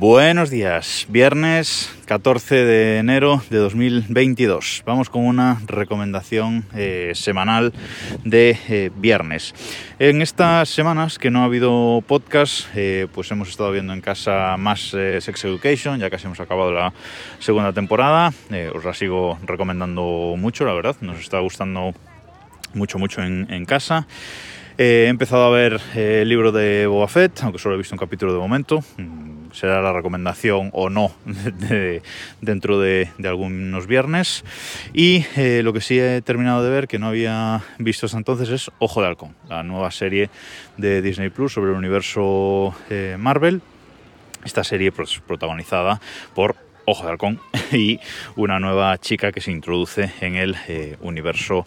Buenos días, viernes 14 de enero de 2022. Vamos con una recomendación eh, semanal de eh, viernes. En estas semanas que no ha habido podcast, eh, pues hemos estado viendo en casa más Sex Education, ya casi hemos acabado la segunda temporada. os la sigo recomendando mucho, la verdad, nos está gustando mucho, mucho en, casa. he empezado a ver el libro de Boba Fett, aunque solo he visto un capítulo de momento. Será la recomendación o no dentro de, algunos viernes. Y eh, lo que sí he terminado de ver, que no había visto hasta entonces, es Ojo de Halcón, la nueva serie de Disney Plus sobre el universo eh, Marvel. Esta serie pues, protagonizada por Ojo de Halcón y una nueva chica que se introduce en el eh, universo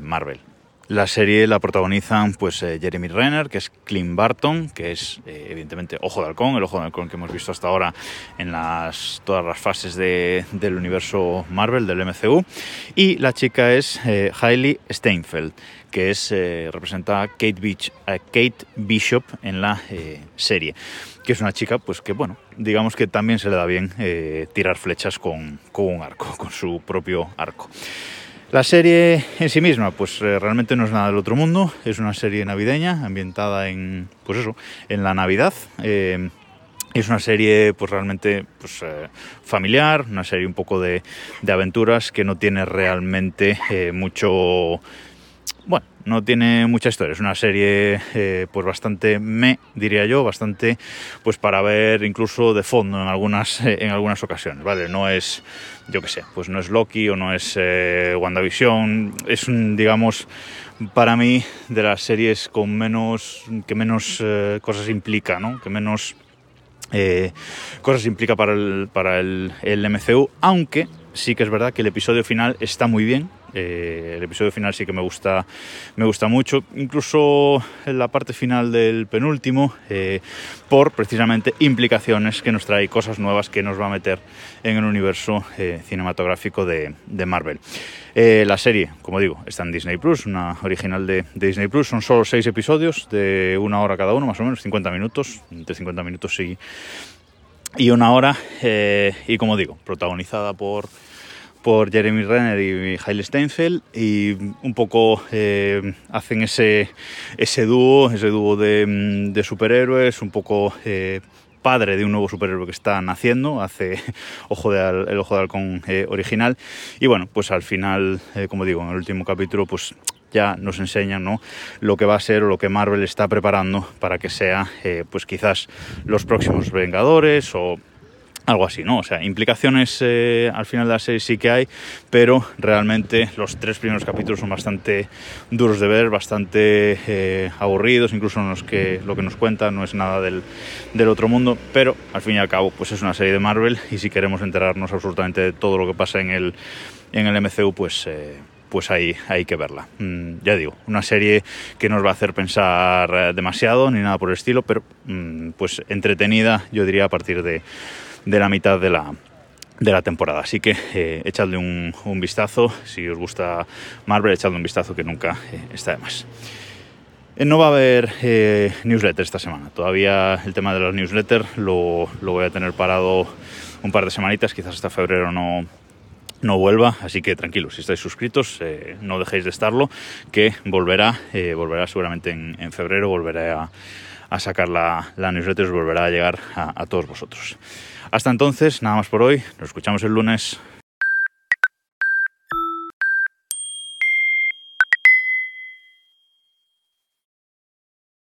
Marvel. La serie la protagonizan pues eh, Jeremy Renner, que es Clint Barton, que es eh, evidentemente Ojo de Halcón, el Ojo de Halcón que hemos visto hasta ahora en todas las fases del universo Marvel, del MCU. Y la chica es eh, Hailey Steinfeld, que es representa a Kate, Kate Bishop en la serie que es una chica pues que bueno digamos que también se le da bien tirar flechas con, con un arco con su propio arco la serie en sí misma, pues eh, realmente no es nada del otro mundo, es una serie navideña ambientada en, pues eso, en la Navidad. Eh, es una serie pues realmente pues, eh, familiar, una serie un poco de, de, aventuras que no tiene realmente mucho bueno, no tiene mucha historia, es una serie eh, pues bastante me, diría yo, bastante pues para ver incluso de fondo en algunas, en algunas ocasiones, ¿vale? No es, yo qué sé, pues no es Loki o no es eh, WandaVision, es un, digamos, para mí de las series con menos, que menos eh, cosas implica, ¿no? Que menos cosas implica para el, para el MCU, aunque sí que es verdad que el episodio final está muy bien, eh, el episodio final sí que me gusta, me gusta mucho, incluso en la parte final del penúltimo, eh, por precisamente implicaciones que nos trae, cosas nuevas que nos va a meter en el universo eh, cinematográfico de, Marvel. la serie, como digo, está en Disney Plus, una original de, Disney Plus, son solo seis episodios de una hora cada uno, más o menos, 50 minutos, entre 50 minutos y, y una hora, y como digo, protagonizada por por Jeremy Renner y Hailey Steinfeld y un poco eh, hacen ese, ese dúo, ese dúo de, mm, de superhéroes, un poco eh, padre de un nuevo superhéroe que está naciendo, hace ojo de el Ojo de Halcón eh, original y bueno, pues al final, como digo, en el último capítulo pues ya nos enseñan ¿no? lo que va a ser o lo que Marvel está preparando para que sea pues quizás los próximos Vengadores o algo así, ¿no? O sea, implicaciones eh, al final de la serie sí que hay, pero realmente los tres primeros capítulos son bastante duros de ver, bastante eh, aburridos, incluso los que lo que nos cuenta no es nada del, otro mundo, pero al fin y al cabo, pues es una serie de Marvel y si queremos enterarnos absolutamente de todo lo que pasa en el, en el MCU, pues... Eh, pues ahí hay que verla. Mm, ya digo, una serie que nos va a hacer pensar demasiado ni nada por el estilo, pero mm, pues entretenida, yo diría, a partir de, de la mitad de la, de la temporada. Así que eh, echadle un, vistazo. Si os gusta Marvel, echadle un vistazo que nunca eh, está de más. Eh, no va a haber newsletter esta semana. Todavía el tema de los newsletters lo, lo, voy a tener parado un par de semanitas. Quizás hasta febrero no, no vuelva. Así que tranquilos, si estáis suscritos, no dejéis de estarlo, que volverá, volverá seguramente en, en febrero, volveré a a sacar la, la newsletter os volverá a llegar a, a todos vosotros. Hasta entonces, nada más por hoy. Nos escuchamos el lunes.